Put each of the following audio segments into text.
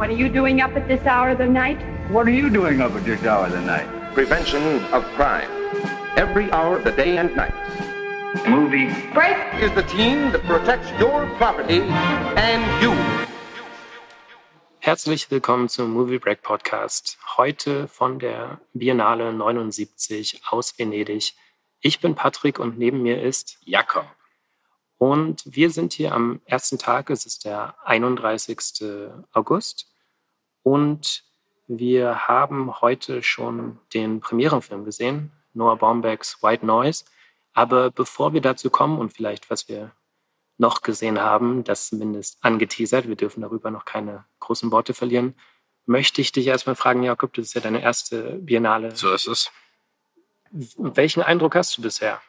What are you doing up at this hour of the night? What are you doing up at this hour of the night? Prevention of crime. Every hour of the day and night. Movie. Break! Is the team that protects your property and you. Herzlich willkommen zum Movie Break Podcast. Heute von der Biennale 79 aus Venedig. Ich bin Patrick und neben mir ist Jakob. Und wir sind hier am ersten Tag, es ist der 31. August. Und wir haben heute schon den Premierenfilm gesehen, Noah Baumbachs White Noise. Aber bevor wir dazu kommen und vielleicht, was wir noch gesehen haben, das zumindest angeteasert, wir dürfen darüber noch keine großen Worte verlieren, möchte ich dich erstmal fragen, Jakob, das ist ja deine erste Biennale. So ist es. Welchen Eindruck hast du bisher?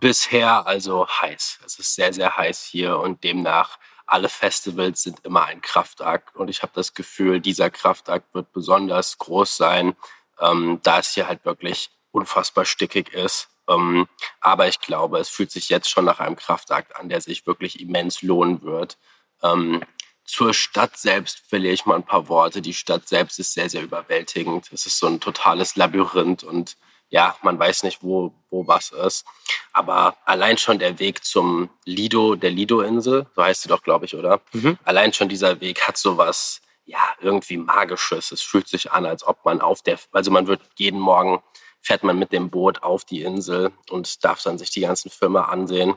Bisher also heiß. Es ist sehr, sehr heiß hier und demnach alle Festivals sind immer ein Kraftakt. Und ich habe das Gefühl, dieser Kraftakt wird besonders groß sein, ähm, da es hier halt wirklich unfassbar stickig ist. Ähm, aber ich glaube, es fühlt sich jetzt schon nach einem Kraftakt an, der sich wirklich immens lohnen wird. Ähm, zur Stadt selbst verliere ich mal ein paar Worte. Die Stadt selbst ist sehr, sehr überwältigend. Es ist so ein totales Labyrinth und ja, man weiß nicht, wo, wo was ist. Aber allein schon der Weg zum Lido, der Lido-Insel, so heißt sie doch, glaube ich, oder? Mhm. Allein schon dieser Weg hat sowas, ja, irgendwie Magisches. Es fühlt sich an, als ob man auf der, also man wird jeden Morgen, fährt man mit dem Boot auf die Insel und darf dann sich die ganzen Filme ansehen.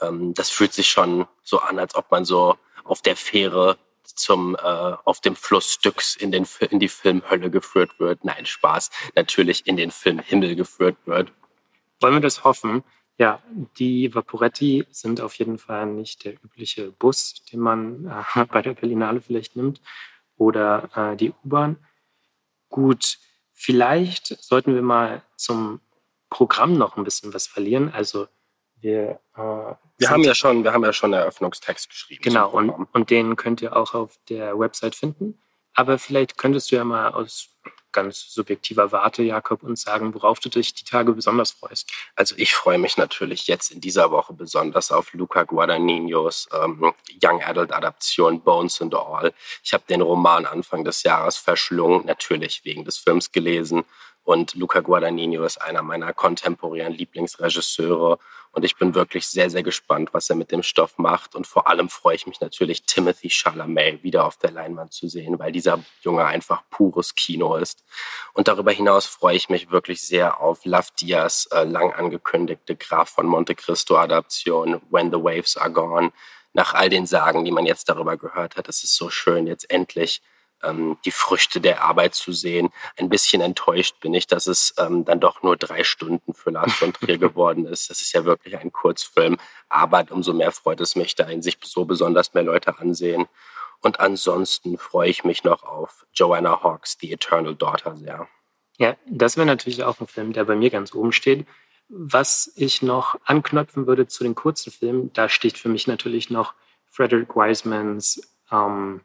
Ähm, das fühlt sich schon so an, als ob man so auf der Fähre zum äh, auf dem Fluss Styx in den in die Filmhölle geführt wird. Nein, Spaß, natürlich in den Filmhimmel geführt wird. Wollen wir das hoffen? Ja, die Vaporetti sind auf jeden Fall nicht der übliche Bus, den man äh, bei der Berlinale vielleicht nimmt oder äh, die U-Bahn. Gut, vielleicht sollten wir mal zum Programm noch ein bisschen was verlieren. Also wir, äh, wir haben ja schon, wir haben ja schon Eröffnungstext geschrieben. Genau, und, und den könnt ihr auch auf der Website finden. Aber vielleicht könntest du ja mal aus ganz subjektiver Warte, Jakob, uns sagen, worauf du dich die Tage besonders freust. Also ich freue mich natürlich jetzt in dieser Woche besonders auf Luca Guadagninos ähm, Young Adult Adaption Bones and All. Ich habe den Roman Anfang des Jahres verschlungen, natürlich wegen des Films gelesen und Luca Guadagnino ist einer meiner kontemporären Lieblingsregisseure. Und ich bin wirklich sehr, sehr gespannt, was er mit dem Stoff macht. Und vor allem freue ich mich natürlich, Timothy Chalamet wieder auf der Leinwand zu sehen, weil dieser Junge einfach pures Kino ist. Und darüber hinaus freue ich mich wirklich sehr auf Love Diaz äh, lang angekündigte Graf von Monte Cristo Adaption When the Waves Are Gone. Nach all den Sagen, die man jetzt darüber gehört hat, es ist so schön, jetzt endlich ähm, die Früchte der Arbeit zu sehen. Ein bisschen enttäuscht bin ich, dass es ähm, dann doch nur drei Stunden für Lars von Trier geworden ist. Das ist ja wirklich ein Kurzfilm, aber umso mehr freut es mich, da ihn sich so besonders mehr Leute ansehen. Und ansonsten freue ich mich noch auf Joanna Hawks The Eternal Daughter sehr. Ja, das wäre natürlich auch ein Film, der bei mir ganz oben steht. Was ich noch anknüpfen würde zu den kurzen Filmen, da steht für mich natürlich noch Frederick Wisemans ähm,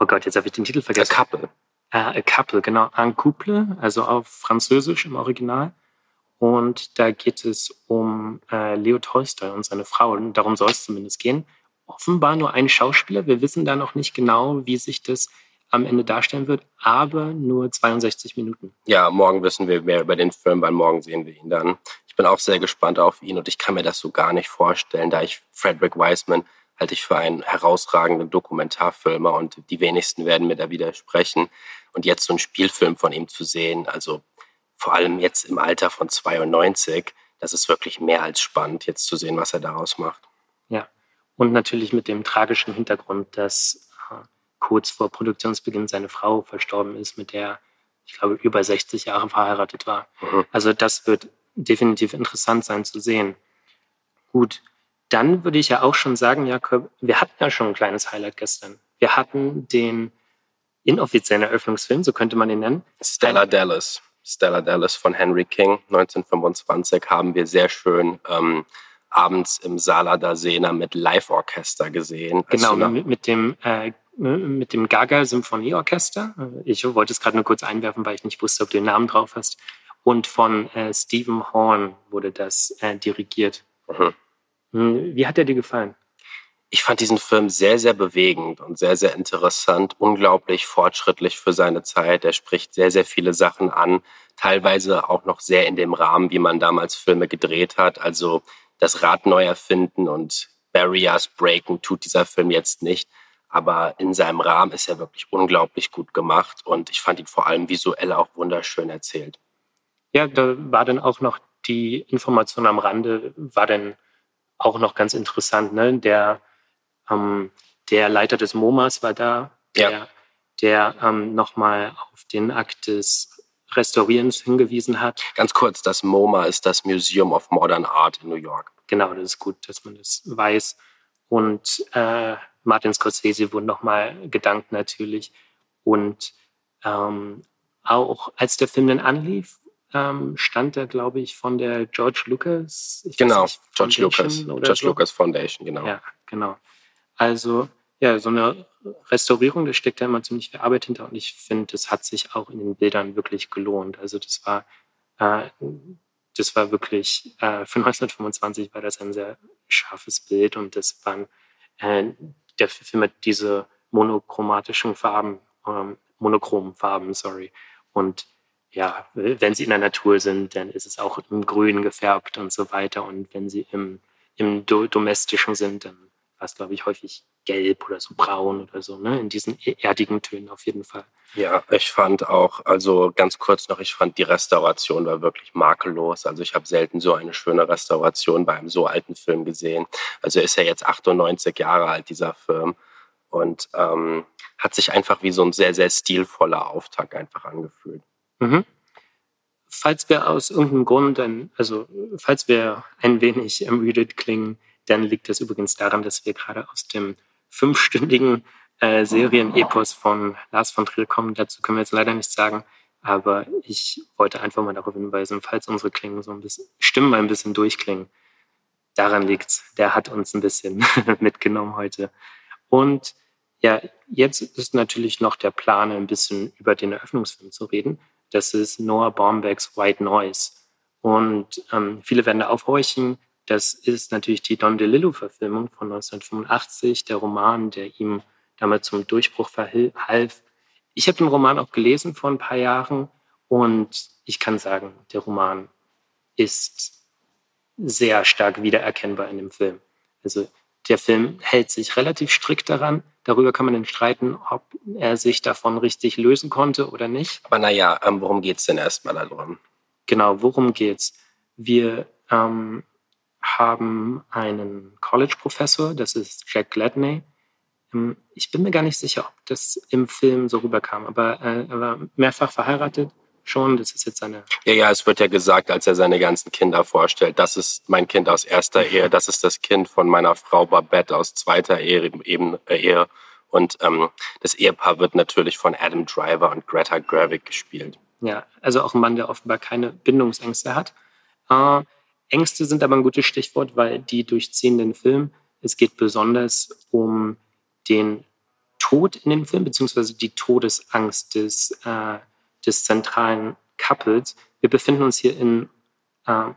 oh Gott, jetzt habe ich den Titel vergessen. A Couple. Äh, a Couple, genau. Un Couple, also auf Französisch im Original. Und da geht es um äh, Leo Tolstoy und seine Frau. Und darum soll es zumindest gehen. Offenbar nur ein Schauspieler. Wir wissen da noch nicht genau, wie sich das am Ende darstellen wird, aber nur 62 Minuten. Ja, morgen wissen wir mehr über den Film, weil morgen sehen wir ihn dann. Ich bin auch sehr gespannt auf ihn und ich kann mir das so gar nicht vorstellen, da ich Frederick Wiseman halte ich für einen herausragenden Dokumentarfilmer und die wenigsten werden mir da widersprechen. Und jetzt so einen Spielfilm von ihm zu sehen, also vor allem jetzt im Alter von 92, das ist wirklich mehr als spannend, jetzt zu sehen, was er daraus macht. Ja, und natürlich mit dem tragischen Hintergrund, dass äh, kurz vor Produktionsbeginn seine Frau verstorben ist, mit der ich glaube über 60 Jahre verheiratet war. Mhm. Also das wird definitiv interessant sein zu sehen. Gut, dann würde ich ja auch schon sagen, Jakob, wir hatten ja schon ein kleines Highlight gestern. Wir hatten den inoffiziellen Eröffnungsfilm, so könnte man ihn nennen. Stella Dallas. Stella Dallas von Henry King, 1925, haben wir sehr schön ähm, abends im Sala da Sena mit Live-Orchester gesehen. Genau, mit, mit, dem äh, mit dem Gaga Symphonieorchester. Ich wollte es gerade nur kurz einwerfen, weil ich nicht wusste, ob du den Namen drauf hast. Und von äh, Stephen Horn wurde das äh, dirigiert. Mhm. Hm, wie hat er dir gefallen? Ich fand diesen Film sehr, sehr bewegend und sehr, sehr interessant, unglaublich fortschrittlich für seine Zeit. Er spricht sehr, sehr viele Sachen an, teilweise auch noch sehr in dem Rahmen, wie man damals Filme gedreht hat. Also das Rad neu erfinden und Barriers breaken tut dieser Film jetzt nicht. Aber in seinem Rahmen ist er wirklich unglaublich gut gemacht und ich fand ihn vor allem visuell auch wunderschön erzählt. Ja, da war dann auch noch die Information am Rande, war dann auch noch ganz interessant. Ne? Der ähm, der Leiter des MoMAs war da, der, ja. der ähm, nochmal auf den Akt des Restaurierens hingewiesen hat. Ganz kurz, das MoMA ist das Museum of Modern Art in New York. Genau, das ist gut, dass man das weiß. Und äh, Martin Scorsese wurden nochmal gedankt natürlich. Und ähm, auch als der Film dann anlief, ähm, stand da, glaube ich, von der George Lucas. genau, nicht, George Lucas. George so. Lucas Foundation, genau. Ja, genau. Also ja, so eine Restaurierung, da steckt ja immer ziemlich viel Arbeit hinter und ich finde, das hat sich auch in den Bildern wirklich gelohnt. Also das war, äh, das war wirklich, äh, für 1925 war das ein sehr scharfes Bild und das waren, äh, der Film hat diese monochromatischen Farben, ähm, monochromen Farben, sorry. Und ja, wenn sie in der Natur sind, dann ist es auch im Grün gefärbt und so weiter. Und wenn sie im, im Do Domestischen sind, dann war es, glaube ich, häufig gelb oder so braun oder so, ne? In diesen e-, erdigen Tönen auf jeden Fall. Ja, ich fand auch, also ganz kurz noch, ich fand die Restauration war wirklich makellos. Also ich habe selten so eine schöne Restauration bei einem so alten Film gesehen. Also er ist ja jetzt 98 Jahre alt, dieser Film. Und ähm, hat sich einfach wie so ein sehr, sehr stilvoller Auftakt einfach angefühlt. Mhm. Falls wir aus irgendeinem Grund, ein, also falls wir ein wenig ermüdet klingen, dann liegt das übrigens daran, dass wir gerade aus dem fünfstündigen äh, Serienepos von Lars von Trier kommen. Dazu können wir jetzt leider nichts sagen. Aber ich wollte einfach mal darauf hinweisen, falls unsere Klingen so ein bisschen, Stimmen mal ein bisschen durchklingen. Daran liegt's. Der hat uns ein bisschen mitgenommen heute. Und ja, jetzt ist natürlich noch der Plan, ein bisschen über den Eröffnungsfilm zu reden. Das ist Noah Baumbachs White Noise. Und ähm, viele werden da aufhorchen, das ist natürlich die Don DeLillo-Verfilmung von 1985, der Roman, der ihm damals zum Durchbruch verhalf. Ich habe den Roman auch gelesen vor ein paar Jahren und ich kann sagen, der Roman ist sehr stark wiedererkennbar in dem Film. Also der Film hält sich relativ strikt daran. Darüber kann man dann streiten, ob er sich davon richtig lösen konnte oder nicht. Aber naja, ähm, worum geht es denn erstmal darum? Genau, worum geht's? Wir ähm, haben einen College-Professor, das ist Jack Gladney. Ähm, ich bin mir gar nicht sicher, ob das im Film so rüberkam, aber äh, er war mehrfach verheiratet schon. Das ist jetzt seine. Ja, ja, es wird ja gesagt, als er seine ganzen Kinder vorstellt, das ist mein Kind aus erster Ehe, das ist das Kind von meiner Frau Babette aus zweiter Ehe. Eben, äh, Ehe. Und ähm, das Ehepaar wird natürlich von Adam Driver und Greta Gerwig gespielt. Ja, also auch ein Mann, der offenbar keine Bindungsängste hat. Äh, Ängste sind aber ein gutes Stichwort, weil die durchziehen den Film. Es geht besonders um den Tod in dem Film, beziehungsweise die Todesangst des, äh, des zentralen Couples. Wir befinden uns hier in, äh,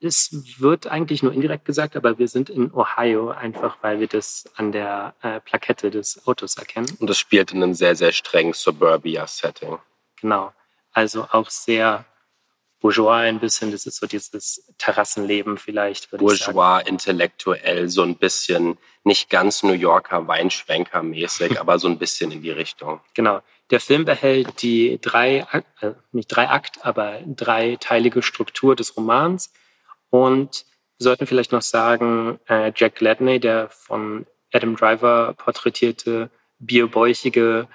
es wird eigentlich nur indirekt gesagt, aber wir sind in Ohio, einfach weil wir das an der äh, Plakette des Autos erkennen. Und das spielt in einem sehr, sehr strengen Suburbia-Setting. Genau. Also auch sehr Bourgeois ein bisschen, das ist so dieses Terrassenleben vielleicht. Bourgeois, intellektuell, so ein bisschen, nicht ganz New Yorker Weinschwenker-mäßig, aber so ein bisschen in die Richtung. Genau. Der Film behält die drei, äh, nicht drei Akt, aber dreiteilige Struktur des Romans. Und wir sollten vielleicht noch sagen, äh, Jack Gladney, der von Adam Driver porträtierte, bierbäuchige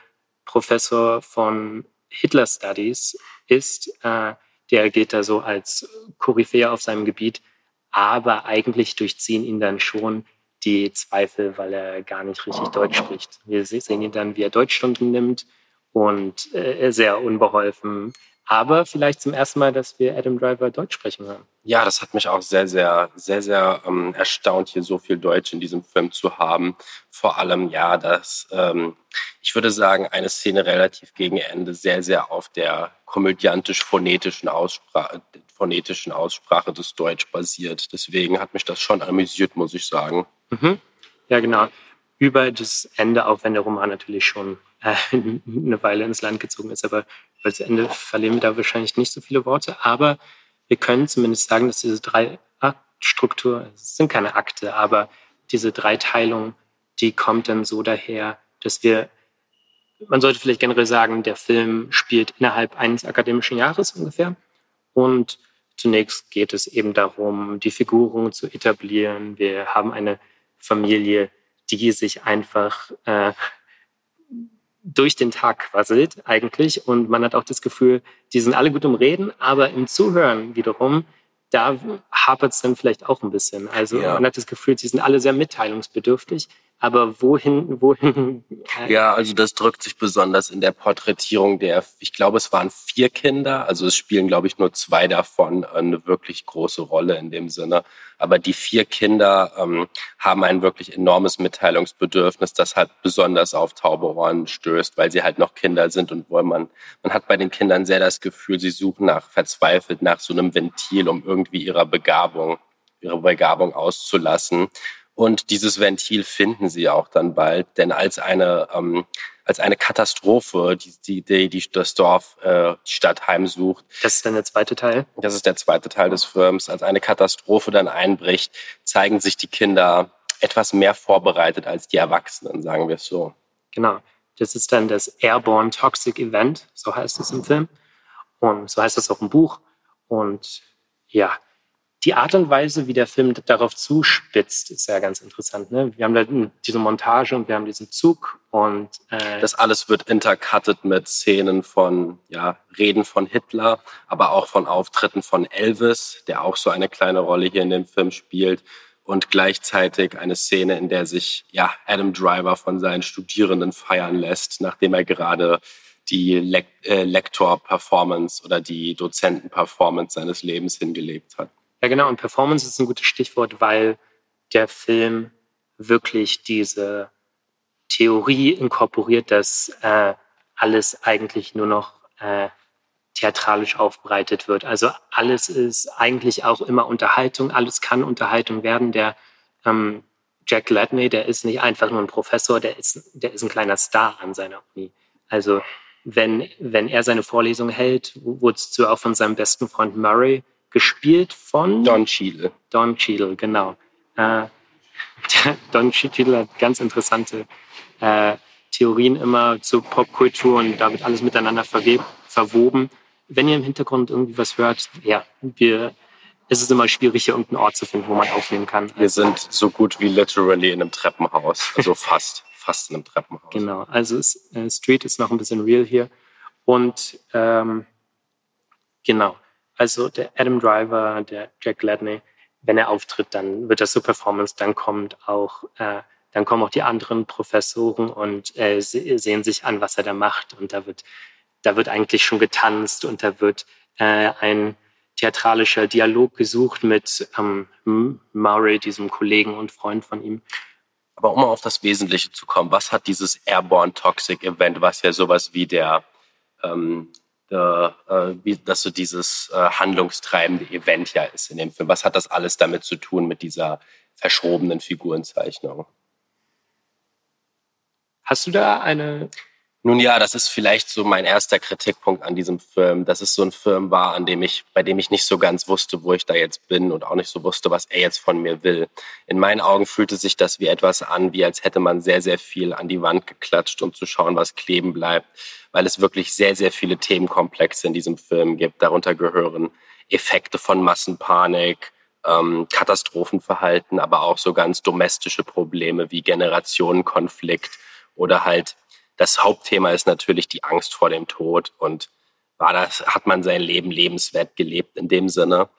Professor von Hitler Studies ist, äh, der gilt da so als Koryphäe auf seinem Gebiet, aber eigentlich durchziehen ihn dann schon die Zweifel, weil er gar nicht richtig Deutsch spricht. Wir sehen ihn dann, wie er Deutschstunden nimmt und äh, sehr unbeholfen aber vielleicht zum ersten Mal, dass wir Adam Driver Deutsch sprechen hören. Ja, das hat mich auch sehr, sehr, sehr, sehr ähm, erstaunt, hier so viel Deutsch in diesem Film zu haben. Vor allem, ja, dass ähm, ich würde sagen, eine Szene relativ gegen Ende sehr, sehr auf der komödiantisch-phonetischen Aussprache, phonetischen Aussprache des Deutsch basiert. Deswegen hat mich das schon amüsiert, muss ich sagen. Mhm. Ja, genau. Über das Ende, auch wenn der Roman natürlich schon äh, eine Weile ins Land gezogen ist, aber über das Ende verlieren wir da wahrscheinlich nicht so viele Worte. Aber wir können zumindest sagen, dass diese drei Aktstruktur, es sind keine Akte, aber diese Dreiteilung, die kommt dann so daher, dass wir, man sollte vielleicht generell sagen, der Film spielt innerhalb eines akademischen Jahres ungefähr. Und zunächst geht es eben darum, die Figuren zu etablieren. Wir haben eine Familie, die sich einfach äh, durch den Tag quasselt eigentlich. Und man hat auch das Gefühl, die sind alle gut im Reden, aber im Zuhören wiederum, da hapert es dann vielleicht auch ein bisschen. Also ja. man hat das Gefühl, die sind alle sehr mitteilungsbedürftig. Aber wohin, wohin? Ja, also das drückt sich besonders in der Porträtierung der, ich glaube, es waren vier Kinder, also es spielen, glaube ich, nur zwei davon eine wirklich große Rolle in dem Sinne. Aber die vier Kinder ähm, haben ein wirklich enormes Mitteilungsbedürfnis, das halt besonders auf taube Ohren stößt, weil sie halt noch Kinder sind und wo man, man hat bei den Kindern sehr das Gefühl, sie suchen nach, verzweifelt nach so einem Ventil, um irgendwie ihrer Begabung, ihre Begabung auszulassen. Und dieses Ventil finden sie auch dann bald, denn als eine ähm, als eine Katastrophe, die, die, die, das Dorf, äh, die Stadt heimsucht. Das ist dann der zweite Teil? Das ist der zweite Teil des Films. Als eine Katastrophe dann einbricht, zeigen sich die Kinder etwas mehr vorbereitet als die Erwachsenen, sagen wir es so. Genau. Das ist dann das Airborne Toxic Event, so heißt es im Film. Und so heißt es auch im Buch. Und ja, die Art und Weise, wie der Film darauf zuspitzt, ist ja ganz interessant. Ne? Wir haben da diese Montage und wir haben diesen Zug und äh das alles wird intercutted mit Szenen von ja Reden von Hitler, aber auch von Auftritten von Elvis, der auch so eine kleine Rolle hier in dem Film spielt und gleichzeitig eine Szene, in der sich ja Adam Driver von seinen Studierenden feiern lässt, nachdem er gerade die Le äh, Lektor-Performance oder die Dozenten-Performance seines Lebens hingelegt hat. Ja, genau. Und Performance ist ein gutes Stichwort, weil der Film wirklich diese Theorie inkorporiert, dass äh, alles eigentlich nur noch äh, theatralisch aufbereitet wird. Also alles ist eigentlich auch immer Unterhaltung, alles kann Unterhaltung werden. Der ähm, Jack Gladney, der ist nicht einfach nur ein Professor, der ist, der ist ein kleiner Star an seiner Uni. Also wenn, wenn er seine Vorlesung hält, wozu auch von seinem besten Freund Murray gespielt von Don Cheadle. Don Cheadle, genau. Äh, Don Cheadle hat ganz interessante äh, Theorien immer zur Popkultur und da wird alles miteinander verwoben. Wenn ihr im Hintergrund irgendwie was hört, ja, wir, es ist immer schwierig, hier irgendeinen Ort zu finden, wo man aufnehmen kann. Wir sind so gut wie literally in einem Treppenhaus, also fast, fast in einem Treppenhaus. Genau, also es, äh, Street ist noch ein bisschen real hier und ähm, genau. Also der Adam Driver, der Jack Gladney, wenn er auftritt, dann wird das so Performance, dann kommt auch, äh, dann kommen auch die anderen Professoren und äh, sehen sich an, was er da macht. Und da wird, da wird eigentlich schon getanzt und da wird äh, ein theatralischer Dialog gesucht mit ähm, Murray, diesem Kollegen und Freund von ihm. Aber um auf das Wesentliche zu kommen, was hat dieses Airborne Toxic Event, was ja sowas wie der ähm, äh, wie das so dieses äh, handlungstreibende Event ja ist in dem Film. Was hat das alles damit zu tun mit dieser verschrobenen Figurenzeichnung? Hast du da eine nun ja, das ist vielleicht so mein erster Kritikpunkt an diesem Film, dass es so ein Film war, an dem ich, bei dem ich nicht so ganz wusste, wo ich da jetzt bin und auch nicht so wusste, was er jetzt von mir will. In meinen Augen fühlte sich das wie etwas an, wie als hätte man sehr, sehr viel an die Wand geklatscht, um zu schauen, was kleben bleibt, weil es wirklich sehr, sehr viele Themenkomplexe in diesem Film gibt. Darunter gehören Effekte von Massenpanik, ähm, Katastrophenverhalten, aber auch so ganz domestische Probleme wie Generationenkonflikt oder halt das Hauptthema ist natürlich die Angst vor dem Tod und war das, hat man sein Leben lebenswert gelebt in dem Sinne.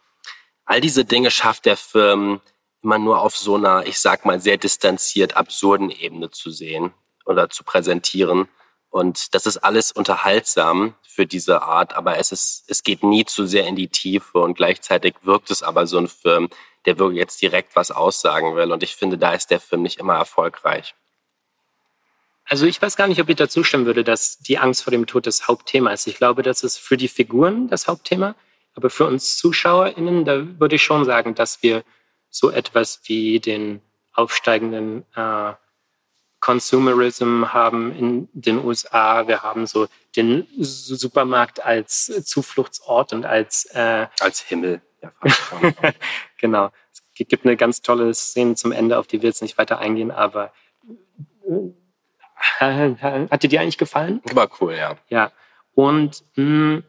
All diese Dinge schafft der Film immer nur auf so einer, ich sag mal, sehr distanziert absurden Ebene zu sehen oder zu präsentieren. Und das ist alles unterhaltsam für diese Art, aber es ist, es geht nie zu sehr in die Tiefe und gleichzeitig wirkt es aber so ein Film, der wirklich jetzt direkt was aussagen will. Und ich finde, da ist der Film nicht immer erfolgreich. Also ich weiß gar nicht, ob ich da zustimmen würde, dass die Angst vor dem Tod das Hauptthema ist. Ich glaube, das ist für die Figuren das Hauptthema. Aber für uns ZuschauerInnen, da würde ich schon sagen, dass wir so etwas wie den aufsteigenden äh, Consumerism haben in den USA. Wir haben so den Supermarkt als Zufluchtsort und als äh, als Himmel. Ja, genau. Es gibt eine ganz tolle Szene zum Ende, auf die wir jetzt nicht weiter eingehen, aber hat dir die eigentlich gefallen? War cool, ja. Ja. Und mh, hm,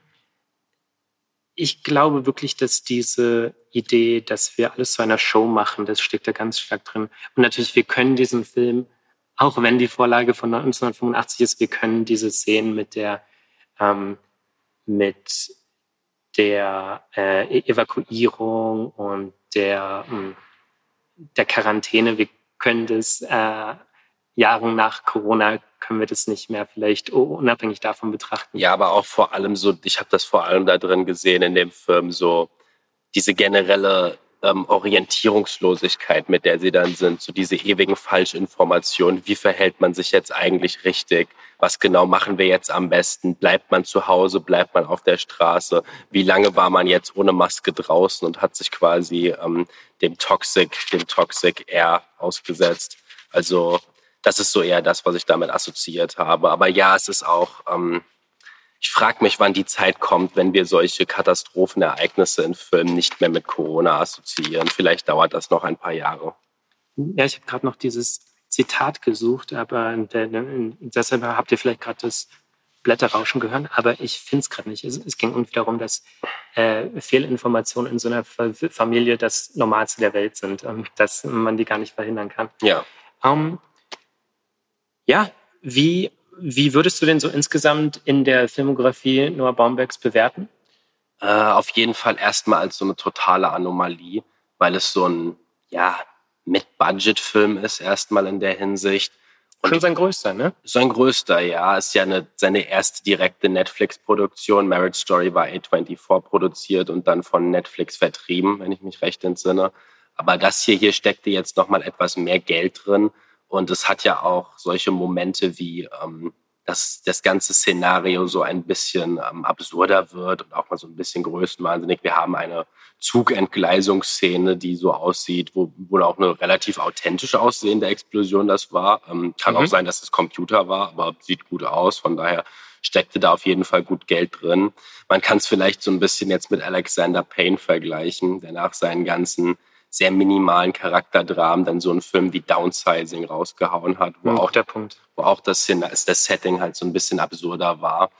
ich glaube wirklich, dass diese Idee, dass wir alles zu einer Show machen, das steckt da ganz stark drin. Und natürlich, wir können diesen Film auch wenn die Vorlage von 1985 ist, wir können diese Szenen mit der, ähm, mit der äh, e-, Evakuierung und der, ähm, der Quarantäne, wir können das äh, Jahren nach Corona können wir das nicht mehr vielleicht unabhängig davon betrachten. Ja, aber auch vor allem so, ich habe das vor allem da drin gesehen in dem Film, so diese generelle ähm, Orientierungslosigkeit, mit der sie dann sind, so diese ewigen Falschinformationen. Wie verhält man sich jetzt eigentlich richtig? Was genau machen wir jetzt am besten? Bleibt man zu Hause? Bleibt man auf der Straße? Wie lange war man jetzt ohne Maske draußen und hat sich quasi ähm, dem Toxic, dem Toxic Air ausgesetzt? Also das ist so eher das, was ich damit assoziiert habe. Aber ja, es ist auch ähm, ich frage mich, wann die Zeit kommt, wenn wir solche Katastrophenereignisse in Filmen nicht mehr mit Corona assoziieren. Vielleicht dauert das noch ein paar Jahre. Ja, ich habe gerade noch dieses Zitat gesucht, aber deshalb habt ihr vielleicht gerade das Blätterrauschen gehört, aber ich finde es gerade nicht. Es, es, ging irgendwie darum, dass äh, Fehlinformationen in so einer Familie das Normalste der Welt sind und dass man die gar nicht verhindern kann. Ja. Um, ähm, ja, wie wie würdest du denn so insgesamt in der Filmografie Noah Baumbachs bewerten? Äh, auf jeden Fall erstmal als so eine totale Anomalie, weil es so ein, ja, Mit-Budget-Film ist, erstmal in der Hinsicht. Und Schon sein größter, ne? Sein größter, ja. Ist ja eine, seine erste direkte Netflix-Produktion. Marriage Story war A24 produziert und dann von Netflix vertrieben, wenn ich mich recht entsinne. Aber das hier, hier steckte jetzt nochmal etwas mehr Geld drin. Und es hat ja auch solche Momente wie, ähm, dass das ganze Szenario so ein bisschen ähm, absurder wird und auch mal so ein bisschen größenwahnsinnig. Wir haben eine Zugentgleisungsszene, die so aussieht, wo, wo auch eine relativ authentisch aussehende Explosion das war. Ähm, kann mhm. auch sein, dass es Computer war, aber sieht gut aus. Von daher steckte da auf jeden Fall gut Geld drin. Man kann es vielleicht so ein bisschen jetzt mit Alexander Payne vergleichen, der nach seinen ganzen sehr minimalen Charakterdramen dann so einen Film wie Downsizing rausgehauen hat, wo, auch, der Punkt. wo auch das, das Setting halt so ein bisschen absurder war.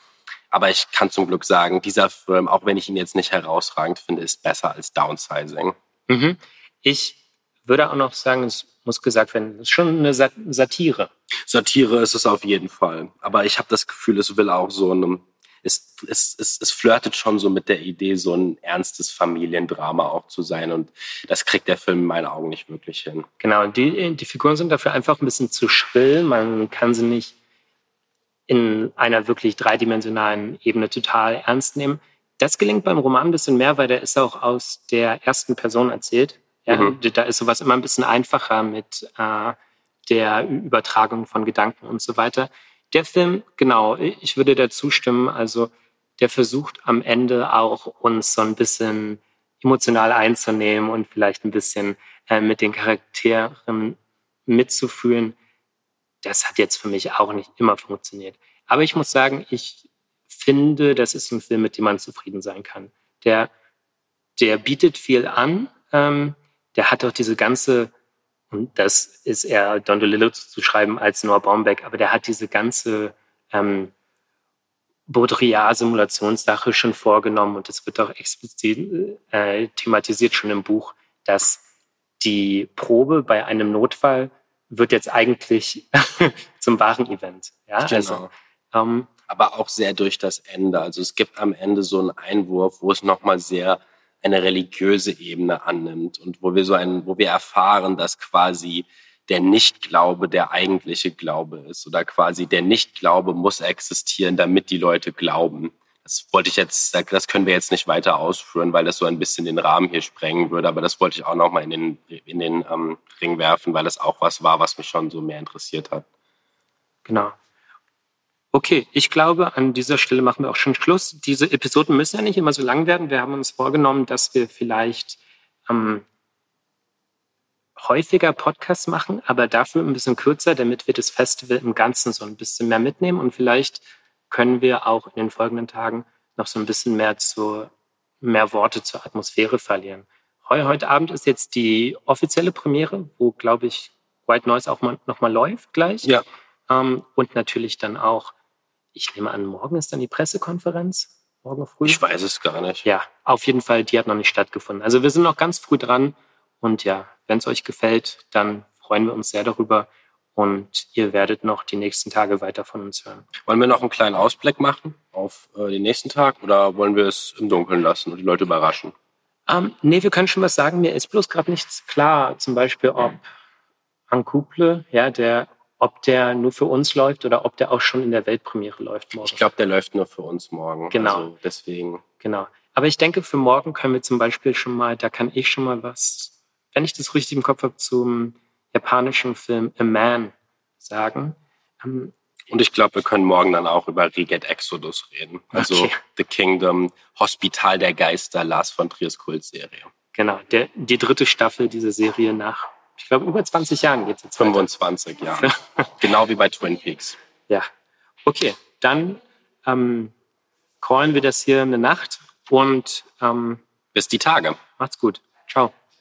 Aber ich kann zum Glück sagen, dieser Film, auch wenn ich ihn jetzt nicht herausragend finde, ist besser als Downsizing. Mhm. Ich würde auch noch sagen, es muss gesagt werden, es ist schon eine Satire. Satire ist es auf jeden Fall. Aber ich habe das Gefühl, es will auch so einem es, es, es, es flirtet schon so mit der Idee, so ein ernstes Familiendrama auch zu sein. Und das kriegt der Film in meinen Augen nicht wirklich hin. Genau, die, die Figuren sind dafür einfach ein bisschen zu schrill. Man kann sie nicht in einer wirklich dreidimensionalen Ebene total ernst nehmen. Das gelingt beim Roman ein bisschen mehr, weil der ist auch aus der ersten Person erzählt. Ja, mhm. Da ist sowas immer ein bisschen einfacher mit äh, der Übertragung von Gedanken und so weiter. Der Film, genau, ich würde da zustimmen. Also der versucht am Ende auch uns so ein bisschen emotional einzunehmen und vielleicht ein bisschen äh, mit den Charakteren mitzufühlen. Das hat jetzt für mich auch nicht immer funktioniert. Aber ich muss sagen, ich finde, das ist ein Film, mit dem man zufrieden sein kann. Der, der bietet viel an. Ähm, der hat auch diese ganze und das ist eher Don DeLillo zu schreiben als Noah Baumbeck, aber der hat diese ganze ähm, Baudrillard-Simulationssache schon vorgenommen und es wird auch explizit äh, thematisiert schon im Buch, dass die Probe bei einem Notfall wird jetzt eigentlich zum wahren Event. Ja, genau. also, ähm, aber auch sehr durch das Ende. Also es gibt am Ende so einen Einwurf, wo es nochmal sehr eine religiöse Ebene annimmt und wo wir so ein, wo wir erfahren, dass quasi der Nichtglaube der eigentliche Glaube ist oder quasi der Nichtglaube muss existieren, damit die Leute glauben. Das wollte ich jetzt, das können wir jetzt nicht weiter ausführen, weil das so ein bisschen den Rahmen hier sprengen würde, aber das wollte ich auch nochmal in den, in den ähm, Ring werfen, weil das auch was war, was mich schon so mehr interessiert hat. Genau. Okay, ich glaube, an dieser Stelle machen wir auch schon Schluss. Diese Episoden müssen ja nicht immer so lang werden. Wir haben uns vorgenommen, dass wir vielleicht ähm, häufiger Podcasts machen, aber dafür ein bisschen kürzer, damit wir das Festival im Ganzen so ein bisschen mehr mitnehmen und vielleicht können wir auch in den folgenden Tagen noch so ein bisschen mehr zu mehr Worte zur Atmosphäre verlieren. Heute Abend ist jetzt die offizielle Premiere, wo, glaube ich, White Noise auch mal, noch mal läuft gleich. Ja. Ähm, und natürlich dann auch, ich nehme an, morgen ist dann die Pressekonferenz. Morgen früh. Ich weiß es gar nicht. Ja, auf jeden Fall, die hat noch nicht stattgefunden. Also wir sind noch ganz früh dran. Und ja, wenn es euch gefällt, dann freuen wir uns sehr darüber. Und ihr werdet noch die nächsten Tage weiter von uns hören. Wollen wir noch einen kleinen Ausblick machen auf äh, den nächsten Tag oder wollen wir es im Dunkeln lassen und die Leute überraschen? Ähm, nee, wir können schon was sagen. Mir ist bloß gerade nichts klar. Zum Beispiel, ob ein Couple, ja, der, ob der nur für uns läuft oder ob der auch schon in der Weltpremiere läuft morgen. Ich glaube, der läuft nur für uns morgen. Genau. Also deswegen. Genau. Aber ich denke, für morgen können wir zum Beispiel schon mal, da kann ich schon mal was, wenn ich das richtig im Kopf habe, zum japanischen Film A Man sagen. Ähm, Und ich glaube, wir können morgen dann auch über Reget Exodus reden. Also Okay. The Kingdom, Hospital der Geister, Lars von Triers Kultserie. genau, der, die dritte Staffel dieser Serie nach, ich glaube, über 20 Jahren geht es jetzt. weiter. 25 Jahre. genau wie bei Twin Peaks. Ja. Okay, dann ähm, callen wir das hier eine Nacht und ähm, Bis die Tage. macht's gut. Ciao.